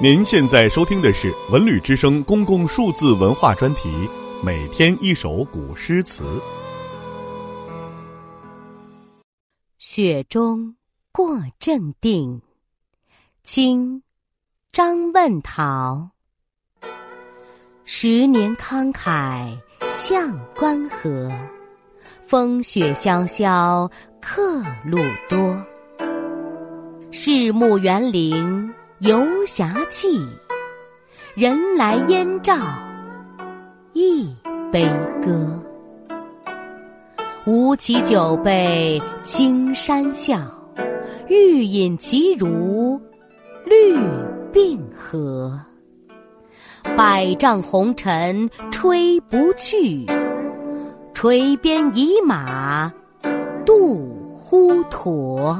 您现在收听的是《文旅之声》公共数字文化专题，每天一首古诗词。雪中过正定，清，张问陶。十年慷慨向关河，风雪萧萧客路多。世穆园林。游侠气，人来燕赵一杯歌。吴起酒杯青山笑，欲饮其如绿并河。百丈红尘吹不去，垂鞭倚马度滹沱。